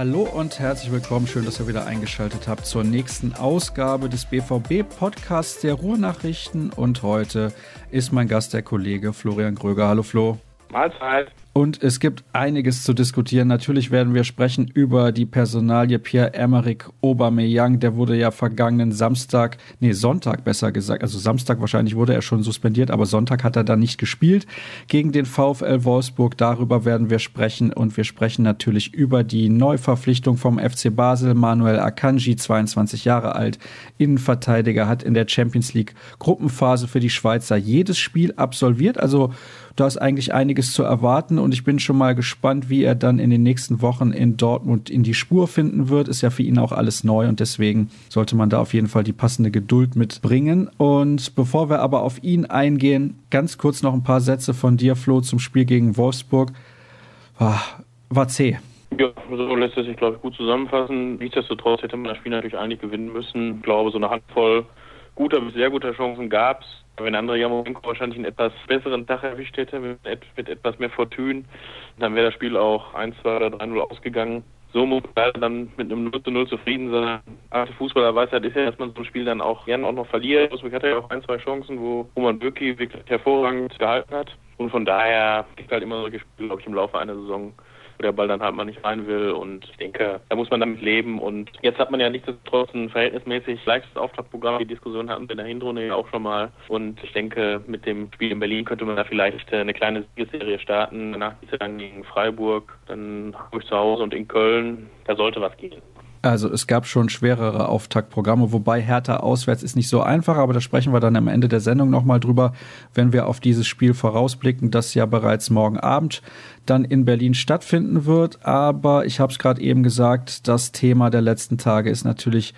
Hallo und herzlich willkommen. Schön, dass ihr wieder eingeschaltet habt zur nächsten Ausgabe des BVB-Podcasts der Ruhrnachrichten. Und heute ist mein Gast der Kollege Florian Gröger. Hallo Flo. Mahlzeit. Und es gibt einiges zu diskutieren. Natürlich werden wir sprechen über die Personalie Pierre-Emerick Aubameyang. Der wurde ja vergangenen Samstag, nee, Sonntag besser gesagt, also Samstag wahrscheinlich wurde er schon suspendiert, aber Sonntag hat er dann nicht gespielt gegen den VfL Wolfsburg. Darüber werden wir sprechen und wir sprechen natürlich über die Neuverpflichtung vom FC Basel. Manuel Akanji, 22 Jahre alt, Innenverteidiger, hat in der Champions League Gruppenphase für die Schweizer jedes Spiel absolviert. Also da ist eigentlich einiges zu erwarten und ich bin schon mal gespannt, wie er dann in den nächsten Wochen in Dortmund in die Spur finden wird. Ist ja für ihn auch alles neu und deswegen sollte man da auf jeden Fall die passende Geduld mitbringen. Und bevor wir aber auf ihn eingehen, ganz kurz noch ein paar Sätze von dir, Flo, zum Spiel gegen Wolfsburg. War, war zäh. Ja, so lässt es sich, glaube ich, gut zusammenfassen. Nichtsdestotrotz hätte man das Spiel natürlich eigentlich gewinnen müssen. Ich glaube, so eine Handvoll guter bis sehr guter Chancen gab es. Wenn André Jamorenko wahrscheinlich einen etwas besseren Tag erwischt hätte, mit, mit etwas mehr Fortune, dann wäre das Spiel auch 1, 2 oder 3-0 ausgegangen. So muss man dann mit einem 0 zu 0 zufrieden sein. Alte Fußballer weiß halt ist ja, dass man so ein Spiel dann auch gerne auch noch verliert. Wolfsburg hatte ja auch ein, zwei Chancen, wo, wo man wirklich, hervorragend gehalten hat. Und von daher gibt halt immer solche Spiele, glaube ich, im Laufe einer Saison wo der Ball dann halt mal nicht rein will. Und ich denke, da muss man damit leben. Und jetzt hat man ja nichtsdestotrotz ein verhältnismäßig leichtes Auftaktprogramm. Die Diskussion hatten wir in der Hinrunde ja auch schon mal. Und ich denke, mit dem Spiel in Berlin könnte man da vielleicht eine kleine Siegesserie starten. Danach geht es dann gegen Freiburg, dann Hamburg zu Hause und in Köln. Da sollte was gehen. Also es gab schon schwerere Auftaktprogramme, wobei Hertha auswärts ist nicht so einfach, aber da sprechen wir dann am Ende der Sendung nochmal drüber, wenn wir auf dieses Spiel vorausblicken, das ja bereits morgen Abend dann in Berlin stattfinden wird. Aber ich habe es gerade eben gesagt, das Thema der letzten Tage ist natürlich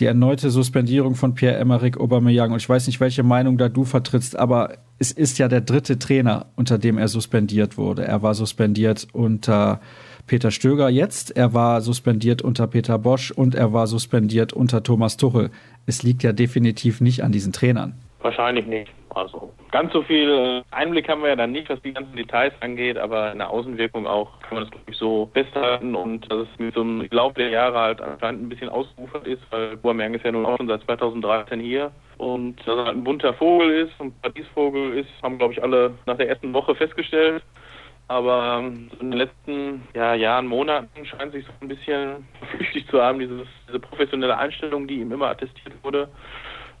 die erneute Suspendierung von Pierre-Emerick Aubameyang. Und ich weiß nicht, welche Meinung da du vertrittst, aber es ist ja der dritte Trainer, unter dem er suspendiert wurde. Er war suspendiert unter Peter Stöger jetzt, er war suspendiert unter Peter Bosch und er war suspendiert unter Thomas Tuchel. Es liegt ja definitiv nicht an diesen Trainern. Wahrscheinlich nicht. Also ganz so viel äh, Einblick haben wir ja dann nicht, was die ganzen Details angeht, aber in der Außenwirkung auch kann man das glaube ich so festhalten und dass es mit so einem Lauf der Jahre halt anscheinend ein bisschen ausgeufert ist, weil Guamang ist ja nun auch schon seit 2013 hier und dass er halt ein bunter Vogel ist, ein Paradiesvogel ist, haben glaube ich alle nach der ersten Woche festgestellt. Aber ähm, in den letzten ja, Jahren, Monaten scheint sich so ein bisschen flüchtig zu haben, dieses, diese professionelle Einstellung, die ihm immer attestiert wurde.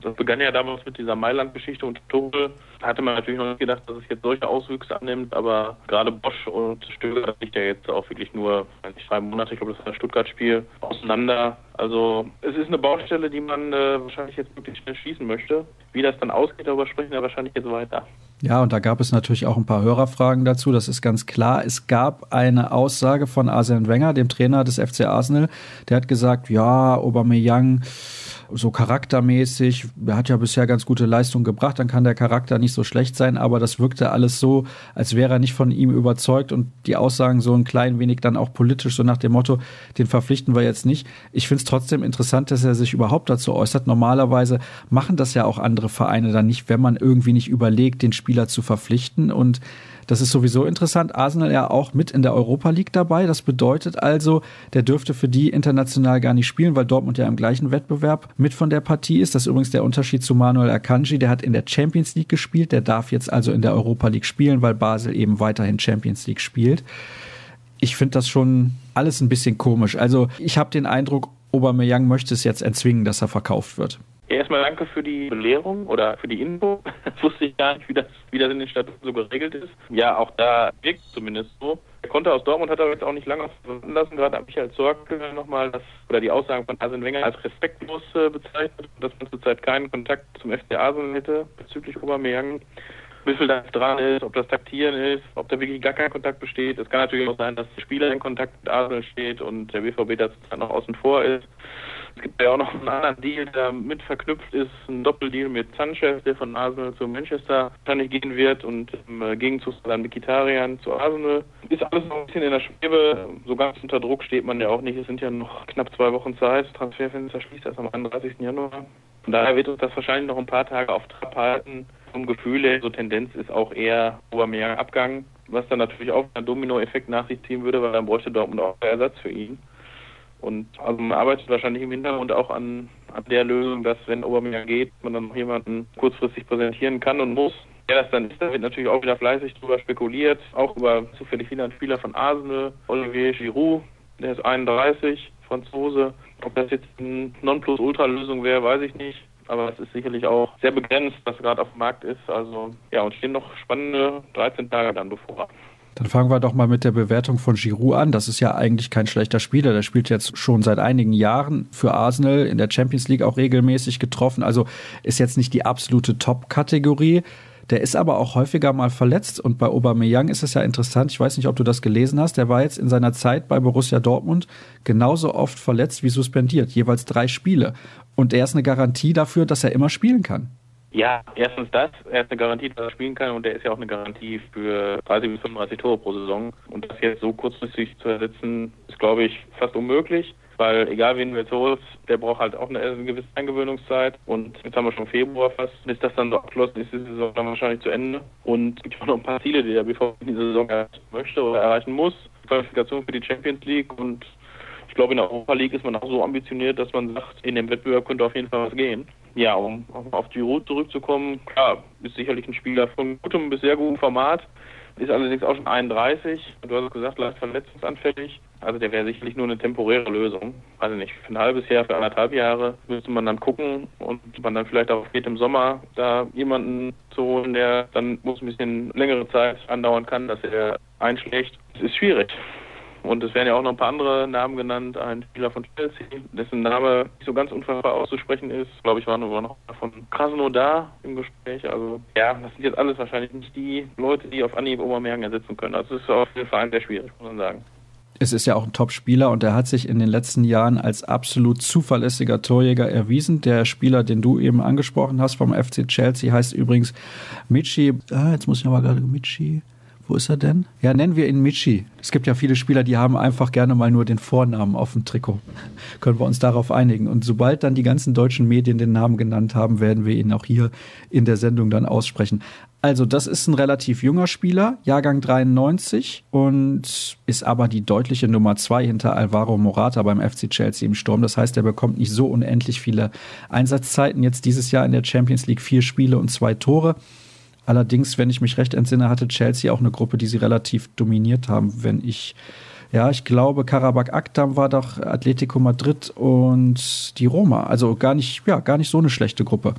Das begann ja damals mit dieser Mailand-Geschichte und Tuchel. Hatte man natürlich noch nicht gedacht, dass es jetzt solche Auswüchse annimmt, aber gerade Bosch und Stöger, liegt ja jetzt auch wirklich nur drei Monate, ich glaube, das war das Stuttgart-Spiel, auseinander. Also es ist eine Baustelle, die man äh, wahrscheinlich jetzt wirklich schnell schließen möchte. Wie das dann ausgeht, darüber sprechen wir wahrscheinlich jetzt weiter. Ja, und da gab es natürlich auch ein paar Hörerfragen dazu, das ist ganz klar. Es gab eine Aussage von Arsene Wenger, dem Trainer des FC Arsenal, der hat gesagt, ja, Aubameyang so charaktermäßig, er hat ja bisher ganz gute Leistung gebracht, dann kann der Charakter nicht so schlecht sein, aber das wirkte alles so, als wäre er nicht von ihm überzeugt und die Aussagen so ein klein wenig dann auch politisch, so nach dem Motto, den verpflichten wir jetzt nicht. Ich finde es trotzdem interessant, dass er sich überhaupt dazu äußert. Normalerweise machen das ja auch andere Vereine dann nicht, wenn man irgendwie nicht überlegt, den Spieler zu verpflichten und das ist sowieso interessant. Arsenal ja auch mit in der Europa League dabei. Das bedeutet also, der dürfte für die international gar nicht spielen, weil Dortmund ja im gleichen Wettbewerb mit von der Partie ist. Das ist übrigens der Unterschied zu Manuel Akanji. Der hat in der Champions League gespielt. Der darf jetzt also in der Europa League spielen, weil Basel eben weiterhin Champions League spielt. Ich finde das schon alles ein bisschen komisch. Also ich habe den Eindruck, Aubameyang möchte es jetzt erzwingen, dass er verkauft wird. Erstmal danke für die Belehrung oder für die Info. Das wusste ich gar nicht, wie das, wie das in den Statuten so geregelt ist. Ja, auch da wirkt zumindest so. Der Konter aus Dortmund hat er jetzt auch nicht lange verwenden lassen. Gerade hat Michael Zorc nochmal das, oder die Aussagen von Arsene Wenger als respektlos äh, bezeichnet, dass man zurzeit keinen Kontakt zum FC Arsenal hätte bezüglich Aubameyang. Wie viel da dran ist, ob das Taktieren ist, ob da wirklich gar kein Kontakt besteht. Es kann natürlich auch sein, dass der Spieler in Kontakt mit Arsenal steht und der BVB da noch außen vor ist. Es gibt ja auch noch einen anderen Deal, der mit verknüpft ist, ein Doppeldeal mit Sanchez, der von Arsenal zu Manchester wahrscheinlich gehen wird und im äh, Gegenzug dann Mikitarian zu Arsenal. Ist alles noch ein bisschen in der Schwebe. So ganz unter Druck steht man ja auch nicht. Es sind ja noch knapp zwei Wochen Zeit. Transferfenster schließt erst am 31. Januar. Von daher wird uns das wahrscheinlich noch ein paar Tage auf Trab halten. Vom Gefühl her, so Tendenz ist auch eher Aubameyang Abgang, was dann natürlich auch einen Dominoeffekt nach sich ziehen würde, weil dann bräuchte Dortmund auch Ersatz für ihn. Und also man arbeitet wahrscheinlich im Hintergrund auch an, an der Lösung, dass wenn Aubameyang geht, man dann noch jemanden kurzfristig präsentieren kann und muss. Wer das dann ist, da wird natürlich auch wieder fleißig drüber spekuliert, auch über zufällig wieder ein Spieler von Arsenal, Olivier Giroud, der ist 31, Franzose. Ob das jetzt eine Nonplusultra-Lösung wäre, weiß ich nicht. Aber es ist sicherlich auch sehr begrenzt, was gerade auf dem Markt ist. Also ja, und stehen noch spannende 13 Tage dann bevor. Dann fangen wir doch mal mit der Bewertung von Giroud an. Das ist ja eigentlich kein schlechter Spieler. Der spielt jetzt schon seit einigen Jahren für Arsenal in der Champions League auch regelmäßig getroffen. Also ist jetzt nicht die absolute Top-Kategorie. Der ist aber auch häufiger mal verletzt und bei Aubameyang ist es ja interessant, ich weiß nicht, ob du das gelesen hast, der war jetzt in seiner Zeit bei Borussia Dortmund genauso oft verletzt wie suspendiert, jeweils drei Spiele. Und er ist eine Garantie dafür, dass er immer spielen kann. Ja, erstens das. Er ist eine Garantie, dass er spielen kann und er ist ja auch eine Garantie für 30 bis 35 Tore pro Saison. Und das jetzt so kurzfristig zu ersetzen, ist, glaube ich, fast unmöglich. Weil egal wen du jetzt holst, der braucht halt auch eine, gewisse Eingewöhnungszeit. Und jetzt haben wir schon Februar fast. Bis das dann so abgeschlossen ist, ist die Saison dann wahrscheinlich zu Ende. Und es gibt auch noch ein paar Ziele, die der BVB in dieser Saison erreichen möchte oder erreichen muss. Qualifikation für die Champions League und glaube, in der Europa League ist man auch so ambitioniert, dass man sagt, in dem Wettbewerb könnte auf jeden Fall was gehen. Ja, um auf Giroud zurückzukommen, klar, ist sicherlich ein Spieler von gutem bis sehr gutem Format, ist allerdings auch schon 31. Du hast gesagt, leicht verletzungsanfällig. Also der wäre sicherlich nur eine temporäre Lösung. Also nicht für ein halbes Jahr, für anderthalb Jahre müsste man dann gucken und man dann vielleicht auch geht im Sommer da jemanden zu holen, der dann muss ein bisschen längere Zeit andauern kann, dass er einschlägt. Es ist schwierig. Und es werden ja auch noch ein paar andere Namen genannt. Ein Spieler von Chelsea, dessen Name nicht so ganz unfassbar auszusprechen ist. Ich glaube, ich war nur noch von Krasnodar im Gespräch. Also ja, das sind jetzt alles wahrscheinlich nicht die Leute, die auf Anhieb Obermergen ersetzen können. Also es ist auf jeden Fall sehr schwierig, muss man sagen. Es ist ja auch ein Top-Spieler und er hat sich in den letzten Jahren als absolut zuverlässiger Torjäger erwiesen. Der Spieler, den du eben angesprochen hast vom FC Chelsea, heißt übrigens Michi. Ah, jetzt muss ich nochmal gerade Michi. Wo ist er denn? Ja, nennen wir ihn Michi. Es gibt ja viele Spieler, die haben einfach gerne mal nur den Vornamen auf dem Trikot. Können wir uns darauf einigen. Und sobald dann die ganzen deutschen Medien den Namen genannt haben, werden wir ihn auch hier in der Sendung dann aussprechen. Also, das ist ein relativ junger Spieler, Jahrgang 93 und ist aber die deutliche Nummer zwei hinter Alvaro Morata beim FC Chelsea im Sturm. Das heißt, er bekommt nicht so unendlich viele Einsatzzeiten. Jetzt dieses Jahr in der Champions League vier Spiele und zwei Tore. Allerdings, wenn ich mich recht entsinne, hatte Chelsea auch eine Gruppe, die sie relativ dominiert haben. Wenn ich, ja, ich glaube, Karabakh Akdam war doch Atletico Madrid und die Roma. Also gar nicht, ja, gar nicht so eine schlechte Gruppe.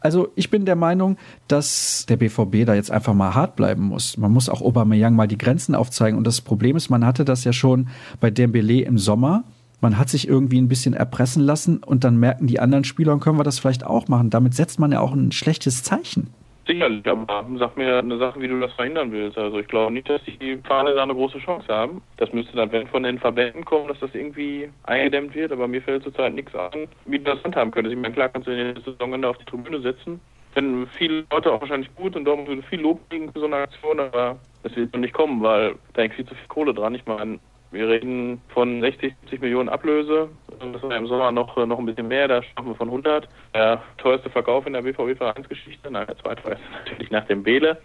Also ich bin der Meinung, dass der BVB da jetzt einfach mal hart bleiben muss. Man muss auch Aubameyang mal die Grenzen aufzeigen. Und das Problem ist, man hatte das ja schon bei Dembele im Sommer. Man hat sich irgendwie ein bisschen erpressen lassen und dann merken die anderen Spieler, können wir das vielleicht auch machen. Damit setzt man ja auch ein schlechtes Zeichen. Sicherlich, aber sag mir eine Sache, wie du das verhindern willst. Also ich glaube nicht, dass die Fahne da eine große Chance haben. Das müsste dann, wenn von den Verbänden kommen, dass das irgendwie eingedämmt wird, aber mir fällt zurzeit nichts an, wie du das handhaben könntest. Ich meine, klar kannst du in der Saisonende auf die Tribüne setzen. Wenn viele Leute auch wahrscheinlich gut und darum würde viel Lob kriegen für so eine Aktion, aber das wird noch nicht kommen, weil da hängt viel zu viel Kohle dran. Ich meine, wir reden von 60, 70 Millionen Ablöse. Das war im Sommer noch, noch ein bisschen mehr, da sprechen wir von 100. Der teuerste Verkauf in der BVB-Vereinsgeschichte, nein, der zweiteuerste natürlich nach dem Bele.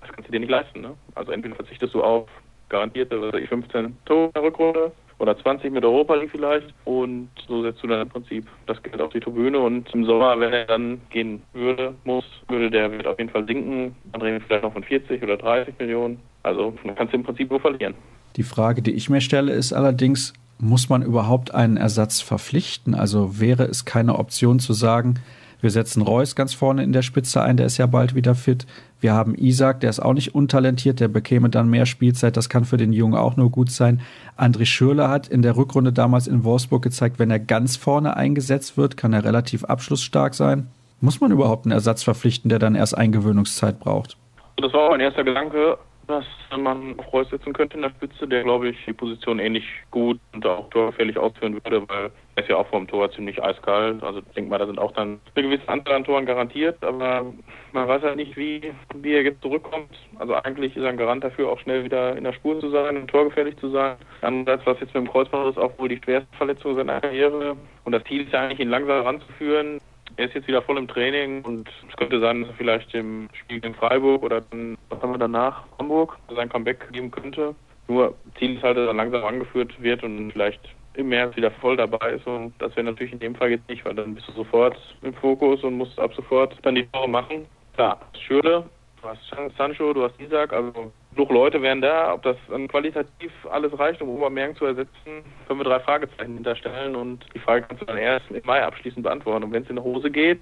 Das kannst du dir nicht leisten. Ne? Also entweder verzichtest du auf garantierte 15 Tore in der Rückrunde oder 20 mit Europa League vielleicht und so setzt du dann im Prinzip das Geld auf die Tribüne und im Sommer, wenn er dann gehen würde, muss, würde der Wert auf jeden Fall sinken. Dann reden wir vielleicht noch von 40 oder 30 Millionen. Also dann kannst du im Prinzip nur verlieren. Die Frage, die ich mir stelle, ist allerdings, muss man überhaupt einen Ersatz verpflichten? Also wäre es keine Option zu sagen, wir setzen Reus ganz vorne in der Spitze ein, der ist ja bald wieder fit. Wir haben Isaac, der ist auch nicht untalentiert, der bekäme dann mehr Spielzeit, das kann für den Jungen auch nur gut sein. André Schürle hat in der Rückrunde damals in Wolfsburg gezeigt, wenn er ganz vorne eingesetzt wird, kann er relativ abschlussstark sein. Muss man überhaupt einen Ersatz verpflichten, der dann erst Eingewöhnungszeit braucht? Das war auch mein erster Gedanke dass man auf Reus setzen könnte in der Spitze, der glaube ich die Position ähnlich gut und auch torgefährlich ausführen würde, weil er ist ja auch vom Tor ziemlich eiskalt. Also ich denke mal, da sind auch dann eine gewisse Anzahl an Toren garantiert, aber man weiß halt nicht, wie, wie er jetzt zurückkommt. Also eigentlich ist er ein Garant dafür, auch schnell wieder in der Spur zu sein und torgefährlich zu sein. Andererseits, was jetzt mit dem Kreuzband ist, auch wohl die schwerste Verletzung seiner Karriere. Und das Ziel ist ja eigentlich, ihn langsam ranzuführen. Er ist jetzt wieder voll im Training und es könnte sein, dass er vielleicht im Spiel in Freiburg oder dann, was haben wir danach, Hamburg, sein Comeback geben könnte. Nur Ziel ist halt, dass er langsam angeführt wird und vielleicht im März wieder voll dabei ist. Und das wäre natürlich in dem Fall jetzt nicht, weil dann bist du sofort im Fokus und musst ab sofort dann die Tore machen. Klar, Schürle, du hast Sancho, du hast Isaac, also genug Leute wären da. Ob das dann qualitativ alles reicht, um Obermergen zu ersetzen, können wir drei Fragezeichen hinterstellen und die Frage kannst du dann erst im Mai abschließend beantworten. Und wenn es in die Hose geht,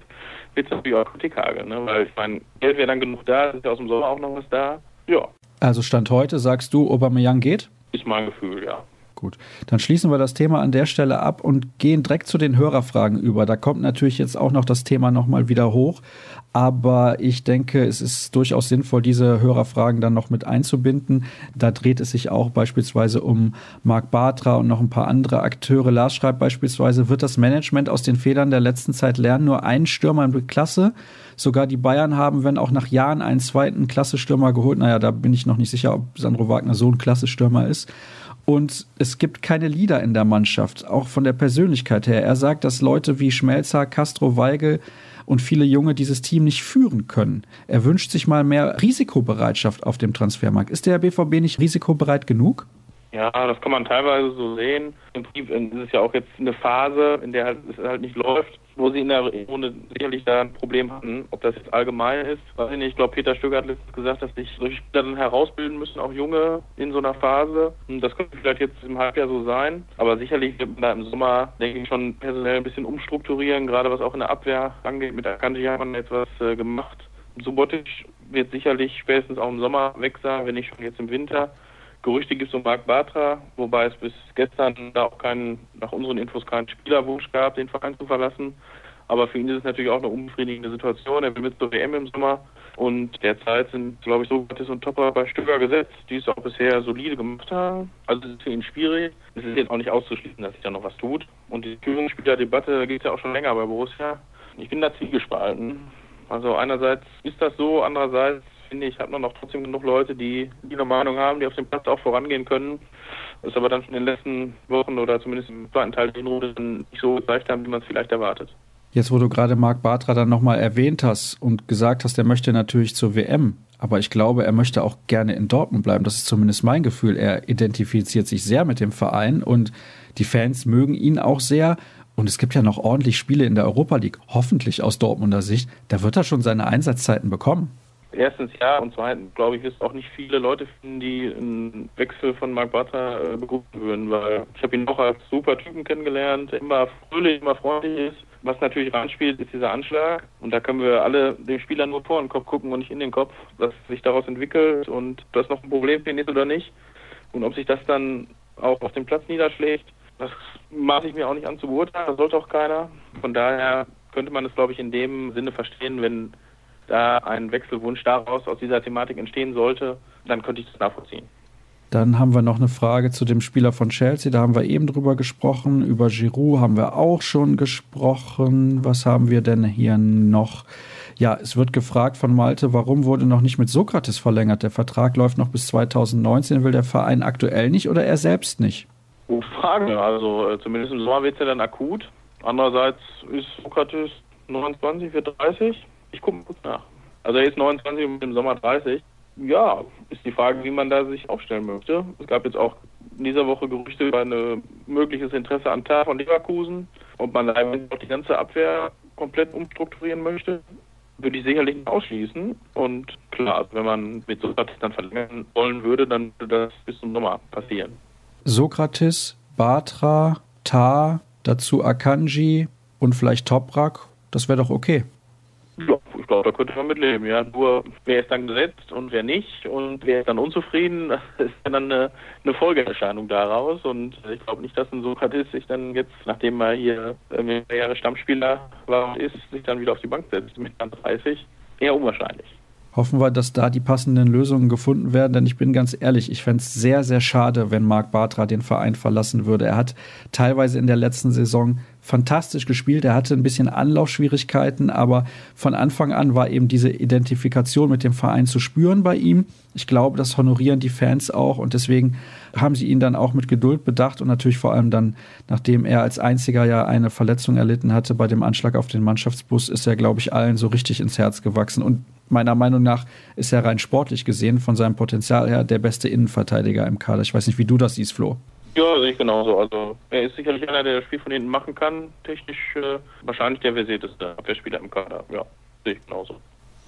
wird es natürlich auch Kritikhageln, ne? weil ich meine, Geld wäre dann genug da, ist ja aus dem Sommer auch noch was da. Ja. Also Stand heute sagst du, Aubameyang geht? Ist mein Gefühl, ja. Gut, dann schließen wir das Thema an der Stelle ab und gehen direkt zu den Hörerfragen über. Da kommt natürlich jetzt auch noch das Thema nochmal wieder hoch. Aber ich denke, es ist durchaus sinnvoll, diese Hörerfragen dann noch mit einzubinden. Da dreht es sich auch beispielsweise um Marc Bartra und noch ein paar andere Akteure. Lars schreibt beispielsweise, wird das Management aus den Fehlern der letzten Zeit lernen? Nur einen Stürmer in Klasse. Sogar die Bayern haben, wenn auch nach Jahren einen zweiten Klasse-Stürmer geholt. Naja, da bin ich noch nicht sicher, ob Sandro Wagner so ein Klasse-Stürmer ist. Und es gibt keine Leader in der Mannschaft, auch von der Persönlichkeit her. Er sagt, dass Leute wie Schmelzer, Castro, Weigel und viele Junge dieses Team nicht führen können. Er wünscht sich mal mehr Risikobereitschaft auf dem Transfermarkt. Ist der BVB nicht risikobereit genug? Ja, das kann man teilweise so sehen. Im Prinzip ist es ja auch jetzt eine Phase, in der es halt nicht läuft wo sie in der Runde sicherlich da ein Problem hatten. Ob das jetzt allgemein ist, weiß ich nicht. Ich glaube, Peter Stöger hat letztens gesagt, dass sich solche Spieler dann herausbilden müssen, auch Junge in so einer Phase. Und das könnte vielleicht jetzt im Halbjahr so sein. Aber sicherlich wird man da im Sommer, denke ich, schon personell ein bisschen umstrukturieren, gerade was auch in der Abwehr angeht. Mit Akanji hat man jetzt was äh, gemacht. Subotic wird sicherlich spätestens auch im Sommer weg sein, wenn nicht schon jetzt im Winter. Gerüchte gibt es um Marc Bartra, wobei es bis gestern da auch keinen, nach unseren Infos keinen Spielerwunsch gab, den Verein zu verlassen. Aber für ihn ist es natürlich auch eine unbefriedigende Situation. Er will mit zur WM im Sommer und derzeit sind, glaube ich, Sokrates und Topper bei Stöger gesetzt, die es auch bisher solide gemacht haben. Also es ist für ihn schwierig. Es ist jetzt auch nicht auszuschließen, dass sich da noch was tut. Und die Führungsspielerdebatte geht ja auch schon länger bei Borussia. Ich bin da zielgespalten. Also einerseits ist das so, andererseits finde ich, hat man noch trotzdem genug Leute, die, die eine Meinung haben, die auf dem Platz auch vorangehen können. Das aber dann in den letzten Wochen oder zumindest im zweiten Teil der Runde nicht so gezeigt haben, wie man es vielleicht erwartet. Jetzt, wo du gerade Marc Bartra dann nochmal erwähnt hast und gesagt hast, er möchte natürlich zur WM, aber ich glaube, er möchte auch gerne in Dortmund bleiben. Das ist zumindest mein Gefühl. Er identifiziert sich sehr mit dem Verein und die Fans mögen ihn auch sehr. Und es gibt ja noch ordentlich Spiele in der Europa League, hoffentlich aus Dortmunder Sicht. Da wird er schon seine Einsatzzeiten bekommen erstens ja und zweitens glaube ich, wirst auch nicht viele Leute finden, die einen Wechsel von Mark Butter äh, begrüßen würden, weil ich habe ihn auch als super Typen kennengelernt, der immer fröhlich, immer freundlich ist. Was natürlich reinspielt, ist dieser Anschlag. Und da können wir alle dem Spieler nur vor den Kopf gucken und nicht in den Kopf, was sich daraus entwickelt und ob das noch ein Problem findet oder nicht. Und ob sich das dann auch auf dem Platz niederschlägt, das maße ich mir auch nicht an zu beurteilen. Das sollte auch keiner. Von daher könnte man es, glaube ich, in dem Sinne verstehen, wenn da ein Wechselwunsch daraus aus dieser Thematik entstehen sollte, dann könnte ich das nachvollziehen. Dann haben wir noch eine Frage zu dem Spieler von Chelsea. Da haben wir eben drüber gesprochen. Über Giroud haben wir auch schon gesprochen. Was haben wir denn hier noch? Ja, es wird gefragt von Malte, warum wurde noch nicht mit Sokrates verlängert? Der Vertrag läuft noch bis 2019. Will der Verein aktuell nicht oder er selbst nicht? Gute Frage. Also äh, zumindest im Sommer wird es ja dann akut. Andererseits ist Sokrates 29 für 30. Ich gucke kurz nach. Also er ist 29 und im Sommer 30. Ja, ist die Frage, wie man da sich aufstellen möchte. Es gab jetzt auch in dieser Woche Gerüchte über ein mögliches Interesse an Tar von Leverkusen, ob man da auch die ganze Abwehr komplett umstrukturieren möchte. Würde ich sicherlich nicht ausschließen. Und klar, wenn man mit Sokrates dann verlängern wollen würde, dann würde das bis zum Sommer passieren. Sokrates, Batra, Tar, dazu Akanji und vielleicht Toprak, das wäre doch okay. Ja, ich glaube, da könnte man mit leben. Ja, nur wer ist dann gesetzt und wer nicht und wer ist dann unzufrieden, ist dann eine, eine Folgeerscheinung daraus. Und ich glaube nicht, dass ein Sokrates sich dann jetzt, nachdem er hier mehrere Jahre Stammspieler war und ist, sich dann wieder auf die Bank setzt mit 30. Eher unwahrscheinlich. Hoffen wir, dass da die passenden Lösungen gefunden werden, denn ich bin ganz ehrlich, ich fände es sehr, sehr schade, wenn Marc Bartra den Verein verlassen würde. Er hat teilweise in der letzten Saison fantastisch gespielt. Er hatte ein bisschen Anlaufschwierigkeiten, aber von Anfang an war eben diese Identifikation mit dem Verein zu spüren bei ihm. Ich glaube, das honorieren die Fans auch und deswegen haben sie ihn dann auch mit Geduld bedacht und natürlich vor allem dann, nachdem er als einziger ja eine Verletzung erlitten hatte bei dem Anschlag auf den Mannschaftsbus, ist er, glaube ich, allen so richtig ins Herz gewachsen. Und meiner Meinung nach ist er rein sportlich gesehen von seinem Potenzial her der beste Innenverteidiger im Kader. Ich weiß nicht, wie du das siehst, Flo. Ja, sehe ich genauso. Also er ist sicherlich einer, der das Spiel von hinten machen kann. Technisch äh, wahrscheinlich der versierteste Abwehrspieler im Kader. Ja, sehe ich genauso.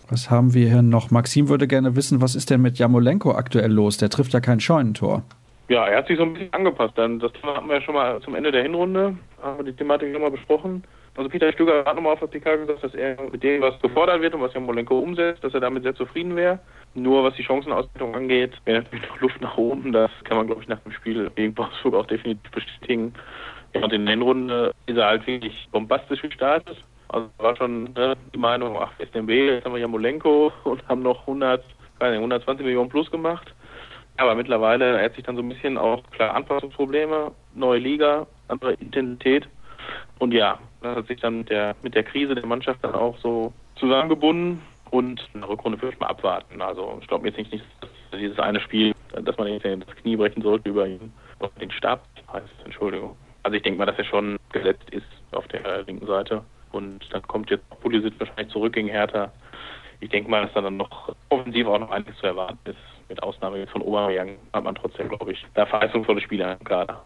Was haben wir hier noch? Maxim würde gerne wissen, was ist denn mit Jamolenko aktuell los? Der trifft ja kein Scheunentor. Ja, er hat sich so ein bisschen angepasst. Dann das Thema hatten wir ja schon mal zum Ende der Hinrunde, haben wir die Thematik nochmal besprochen. Also Peter Stöger hat nochmal auf der PK gesagt, dass er mit dem, was gefordert wird und was Jamolenko umsetzt, dass er damit sehr zufrieden wäre. Nur was die Chancenausbildung angeht, wäre natürlich noch Luft nach oben. Das kann man, glaube ich, nach dem Spiel gegen Wolfsburg auch definitiv bestätigen. Ja, und in der Hinrunde ist er halt wirklich bombastisch gestartet. Also war schon ne, die Meinung, ach, SMB, jetzt haben wir Jamolenko und haben noch 100, keine 120 Millionen plus gemacht. Aber mittlerweile hat sich dann so ein bisschen auch klar Anpassungsprobleme, neue Liga, andere Intensität. Und ja, das hat sich dann mit der, mit der Krise der Mannschaft dann auch so zusammengebunden und eine Rückrunde würde ich mal abwarten. Also ich glaube jetzt nicht, dass dieses eine Spiel, dass man das Knie brechen sollte über ihn, den Stab heißt, Entschuldigung. Also ich denke mal, dass er schon gesetzt ist auf der linken Seite. Und dann kommt jetzt Pulisic wahrscheinlich zurück gegen Hertha. Ich denke mal, dass da dann noch offensiv auch noch einiges zu erwarten ist. Mit Ausnahme von Obermeier hat man trotzdem, glaube ich, da verheißungsvolle Spieler im Kader.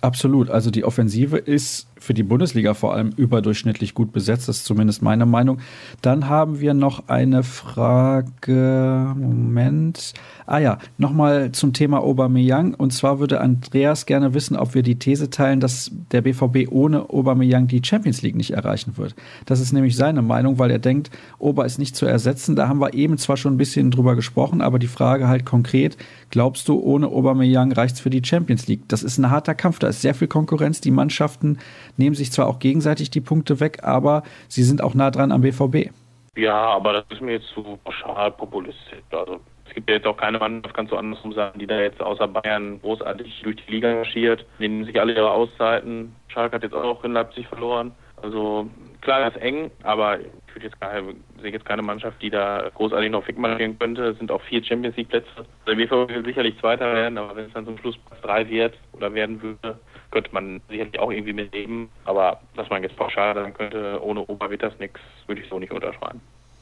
Absolut. Also die Offensive ist für die Bundesliga vor allem überdurchschnittlich gut besetzt. Das ist zumindest meine Meinung. Dann haben wir noch eine Frage. Moment. Ah ja, nochmal zum Thema Aubameyang. Und zwar würde Andreas gerne wissen, ob wir die These teilen, dass der BVB ohne Aubameyang die Champions League nicht erreichen wird. Das ist nämlich seine Meinung, weil er denkt, Ober ist nicht zu ersetzen. Da haben wir eben zwar schon ein bisschen drüber gesprochen, aber die Frage halt konkret, glaubst du, ohne Aubameyang reicht's für die Champions League? Das ist ein harter Kampf, da ist sehr viel Konkurrenz. Die Mannschaften nehmen sich zwar auch gegenseitig die Punkte weg, aber sie sind auch nah dran am BVB. Ja, aber das ist mir jetzt zu pauschal populistisch. Also es gibt ja jetzt auch keine Mannschaft, kannst du andersrum sagen, die da jetzt außer Bayern großartig durch die Liga marschiert. Nehmen sich alle ihre Auszeiten. Schalke hat jetzt auch in Leipzig verloren. Also klar, das ist eng, aber ich würde jetzt keine, sehe jetzt keine Mannschaft, die da großartig noch wegmarschieren könnte. Es sind auch vier Champions League Plätze. Der BVB will sicherlich Zweiter werden, aber wenn es dann zum Schluss drei wird oder werden würde, könnte man sicherlich auch irgendwie mitleben. Aber dass man jetzt pauschal sagen könnte, ohne Ober wird das nichts, würde ich so nicht unterschreiben.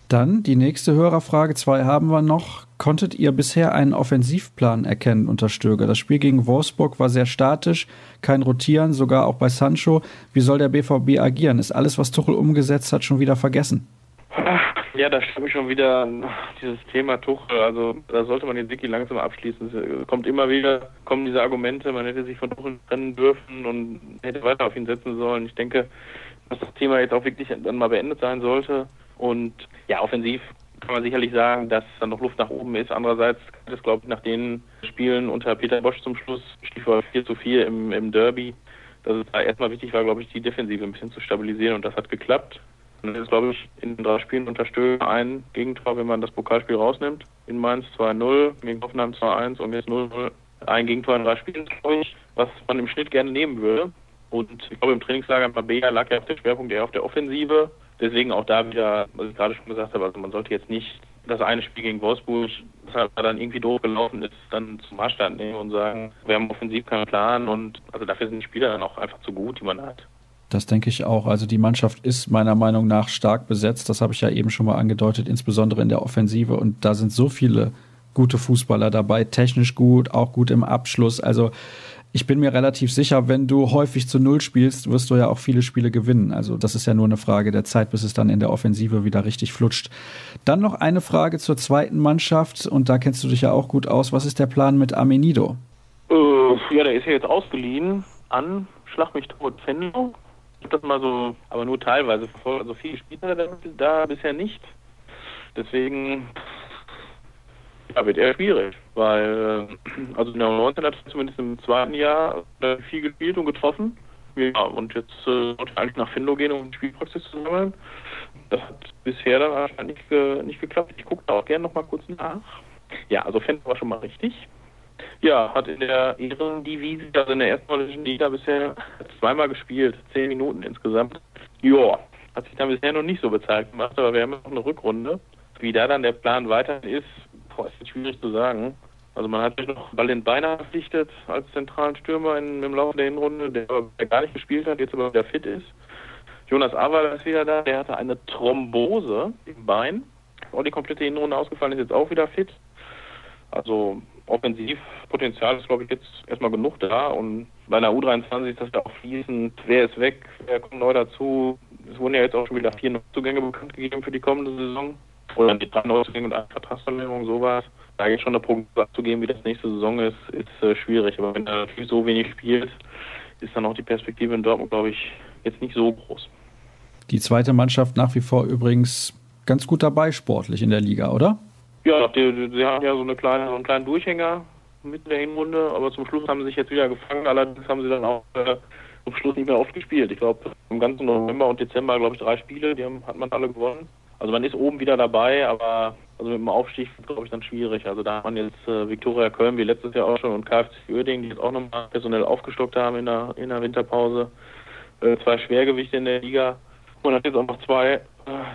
Dann die nächste Hörerfrage, zwei haben wir noch. Konntet ihr bisher einen Offensivplan erkennen unter Stöger? Das Spiel gegen Wolfsburg war sehr statisch, kein Rotieren, sogar auch bei Sancho. Wie soll der BVB agieren? Ist alles, was Tuchel umgesetzt hat, schon wieder vergessen? Ja, da stimmt schon wieder dieses Thema Tuchel. Also da sollte man den Wiki langsam abschließen. Es kommt immer wieder, kommen diese Argumente, man hätte sich von Tuchel trennen dürfen und hätte weiter auf ihn setzen sollen. Ich denke, dass das Thema jetzt auch wirklich dann mal beendet sein sollte. Und ja, offensiv kann man sicherlich sagen, dass da noch Luft nach oben ist. Andererseits ist, glaube ich, nach den Spielen unter Peter Bosch zum Schluss, Stichwort 4 zu 4 im, im Derby, dass es da erstmal wichtig war, glaube ich, die Defensive ein bisschen zu stabilisieren und das hat geklappt. Dann ist, glaube ich, in drei Spielen unter Stöger ein Gegentor, wenn man das Pokalspiel rausnimmt. In Mainz 2-0, gegen Hoffenheim 2-1 und jetzt 0-0. Ein Gegentor in drei Spielen, glaube ich, was man im Schnitt gerne nehmen würde. Und ich glaube, im Trainingslager bei Bea lag ja der Schwerpunkt eher auf der Offensive. Deswegen auch da wieder, was ich gerade schon gesagt habe, also man sollte jetzt nicht das eine Spiel gegen Wolfsburg, das halt dann irgendwie doof gelaufen ist, dann zum Maßstab nehmen und sagen, wir haben offensiv keinen Plan und also dafür sind die Spieler dann auch einfach zu gut, die man hat. Das denke ich auch. Also die Mannschaft ist meiner Meinung nach stark besetzt. Das habe ich ja eben schon mal angedeutet, insbesondere in der Offensive. Und da sind so viele gute Fußballer dabei, technisch gut, auch gut im Abschluss. Also ich bin mir relativ sicher, wenn du häufig zu Null spielst, wirst du ja auch viele Spiele gewinnen. Also das ist ja nur eine Frage der Zeit, bis es dann in der Offensive wieder richtig flutscht. Dann noch eine Frage zur zweiten Mannschaft und da kennst du dich ja auch gut aus. Was ist der Plan mit Amenido? Uh, ja, der ist ja jetzt ausgeliehen an Schlag mich tot Fenlo. Das mal so, aber nur teilweise. Also viele Spieler da bisher nicht. Deswegen ja, wird eher schwierig, weil äh, also in der 19 hat er zumindest im zweiten Jahr viel gespielt und getroffen. Ja, und jetzt äh, sollte eigentlich nach Finlo gehen, um Spielpraxis zu sammeln. Das hat bisher dann wahrscheinlich nicht, äh, nicht geklappt. Ich gucke da auch gerne noch mal kurz nach. Ja, also Fenlo war schon mal richtig. Ja, hat in der Ehrendivise, also in der ersten holländischen Liga bisher zweimal gespielt, zehn Minuten insgesamt. Ja, hat sich dann bisher noch nicht so bezahlt gemacht, aber wir haben noch eine Rückrunde. Wie da dann der Plan weiter ist, boah, ist schwierig zu sagen. Also man hat sich noch Ballin Beiner verpflichtet als zentralen Stürmer in, im Laufe der Hinrunde, der, der gar nicht gespielt hat, jetzt aber wieder fit ist. Jonas Awal ist wieder da, der hatte eine Thrombose im Bein. Auch die komplette Hinrunde ausgefallen, ist jetzt auch wieder fit. Also Offensivpotenzial ist, glaube ich, jetzt erstmal genug da. Und bei einer U23 ist das ja auch fließend. Wer ist weg? Wer kommt neu dazu? Es wurden ja jetzt auch schon wieder vier Neuzugänge bekannt gegeben für die kommende Saison. Oder die drei Neuzugänge und eine Vertragsverlängerung, sowas. Da jetzt schon eine Prognose abzugeben, wie das nächste Saison ist, ist äh, schwierig. Aber wenn er natürlich so wenig spielt, ist dann auch die Perspektive in Dortmund, glaube ich, jetzt nicht so groß. Die zweite Mannschaft nach wie vor übrigens ganz gut dabei sportlich in der Liga, oder? Ja, die haben ja so, eine kleine, so einen kleinen Durchhänger mit der Hinrunde, aber zum Schluss haben sie sich jetzt wieder gefangen. Allerdings haben sie dann auch äh, zum Schluss nicht mehr oft gespielt. Ich glaube, im ganzen November und Dezember, glaube ich, drei Spiele, die haben, hat man alle gewonnen. Also man ist oben wieder dabei, aber also mit dem Aufstieg glaube ich dann schwierig. Also da hat man jetzt äh, Viktoria Köln wie letztes Jahr auch schon und KFC Uerdingen, die jetzt auch nochmal personell aufgestockt haben in der, in der Winterpause. Äh, zwei Schwergewichte in der Liga. Man hat jetzt auch noch zwei, äh,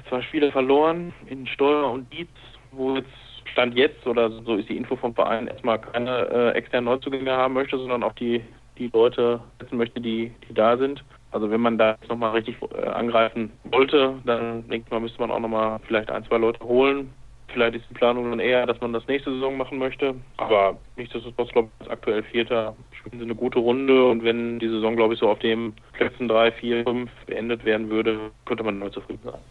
zwei Spiele verloren in Steuer und Dietz wo jetzt Stand jetzt oder so ist die Info vom Verein erstmal keine äh, externen Neuzugänge haben möchte, sondern auch die, die Leute setzen möchte, die, die da sind. Also wenn man da jetzt nochmal richtig äh, angreifen wollte, dann denke ich mal, müsste man auch nochmal vielleicht ein, zwei Leute holen. Vielleicht ist die Planung dann eher, dass man das nächste Saison machen möchte. Aber nichtsdestotrotz, glaube ich, als aktuell Vierter spielen sie eine gute Runde. Und wenn die Saison, glaube ich, so auf dem Plätzen drei, vier, fünf beendet werden würde, könnte man neu zufrieden sein.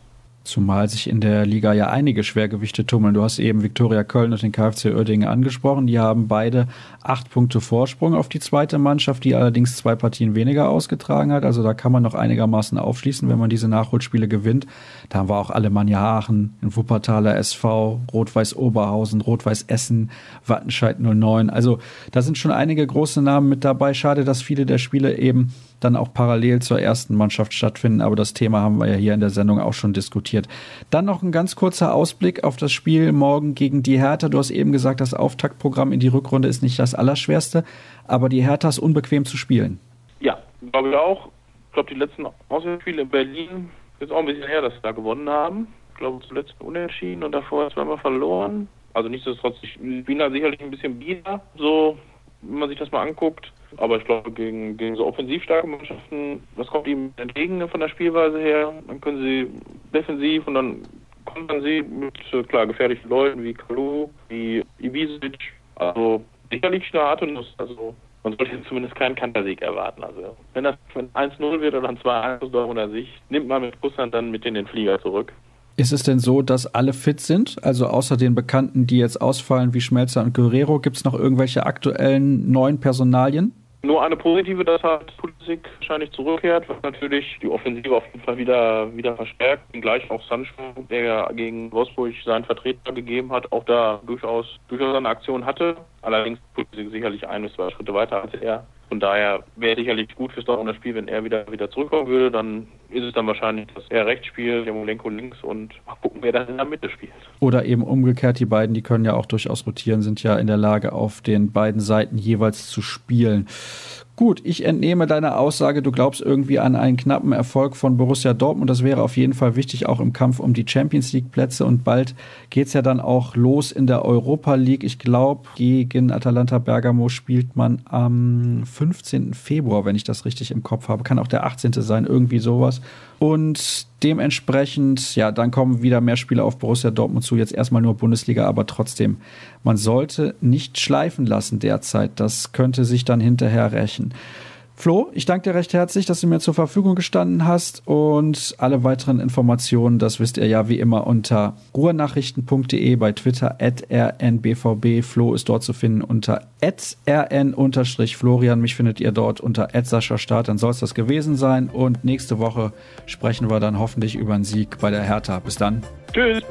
Zumal sich in der Liga ja einige Schwergewichte tummeln. Du hast eben Viktoria Köln und den KfC Oerdingen angesprochen. Die haben beide acht Punkte Vorsprung auf die zweite Mannschaft, die allerdings zwei Partien weniger ausgetragen hat. Also da kann man noch einigermaßen aufschließen, wenn man diese Nachholspiele gewinnt. Da haben wir auch Alemannia Aachen, in Wuppertaler SV, Rot-Weiß Oberhausen, Rot-Weiß Essen, Wattenscheid 09. Also da sind schon einige große Namen mit dabei. Schade, dass viele der Spiele eben dann auch parallel zur ersten Mannschaft stattfinden. Aber das Thema haben wir ja hier in der Sendung auch schon diskutiert. Dann noch ein ganz kurzer Ausblick auf das Spiel morgen gegen die Hertha. Du hast eben gesagt, das Auftaktprogramm in die Rückrunde ist nicht das Allerschwerste, aber die Hertha ist unbequem zu spielen. Ja, glaube ich auch. Ich glaube, die letzten Auswärtsspiele in Berlin ist auch ein bisschen her, dass sie da gewonnen haben. Ich glaube, zuletzt unentschieden und davor zweimal verloren. Also nichtsdestotrotz, ich bin da sicherlich ein bisschen bieder, so, wenn man sich das mal anguckt. Aber ich glaube, gegen, gegen so offensiv starke Mannschaften, das kommt ihm entgegen von der Spielweise her. Dann können sie defensiv und dann kontern sie mit, äh, klar, gefährlichen Leuten wie Kalu, wie Ibisevic. Also sicherlich eine Art und Nuss. Also man sollte zumindest keinen Kantersieg erwarten. Also wenn das 1-0 wird oder ein 2-1 aus Dortmunder Sicht, nimmt man mit Russland dann mit in den Flieger zurück. Ist es denn so, dass alle fit sind? Also außer den Bekannten, die jetzt ausfallen, wie Schmelzer und Guerrero, gibt es noch irgendwelche aktuellen neuen Personalien? Nur eine positive, dass halt Pulisic wahrscheinlich zurückkehrt, was natürlich die Offensive auf jeden Fall wieder, wieder verstärkt. Und gleich auch Sancho, der ja gegen Wolfsburg seinen Vertreter gegeben hat, auch da durchaus, durchaus eine Aktion hatte. Allerdings Pulisic sicherlich ein bis zwei Schritte weiter als er. Von daher wäre sicherlich gut fürs Dortmunder Spiel, wenn er wieder, wieder zurückkommen würde. Dann ist es dann wahrscheinlich, dass er rechts spielt, der Molenko links und mal gucken, wer dann in der Mitte spielt. Oder eben umgekehrt, die beiden, die können ja auch durchaus rotieren, sind ja in der Lage, auf den beiden Seiten jeweils zu spielen. Gut, ich entnehme deiner Aussage, du glaubst irgendwie an einen knappen Erfolg von Borussia Dortmund. Das wäre auf jeden Fall wichtig, auch im Kampf um die Champions League Plätze. Und bald geht es ja dann auch los in der Europa League. Ich glaube, gegen Atalanta Bergamo spielt man am 15. Februar, wenn ich das richtig im Kopf habe. Kann auch der 18. sein, irgendwie sowas. Und dementsprechend, ja, dann kommen wieder mehr Spiele auf Borussia Dortmund zu. Jetzt erstmal nur Bundesliga, aber trotzdem, man sollte nicht schleifen lassen derzeit. Das könnte sich dann hinterher rächen. Flo, ich danke dir recht herzlich, dass du mir zur Verfügung gestanden hast und alle weiteren Informationen, das wisst ihr ja wie immer unter ruhrnachrichten.de bei Twitter at rnbvb. Flo ist dort zu finden unter rn-florian. Mich findet ihr dort unter Start. Dann soll es das gewesen sein und nächste Woche sprechen wir dann hoffentlich über einen Sieg bei der Hertha. Bis dann. Tschüss.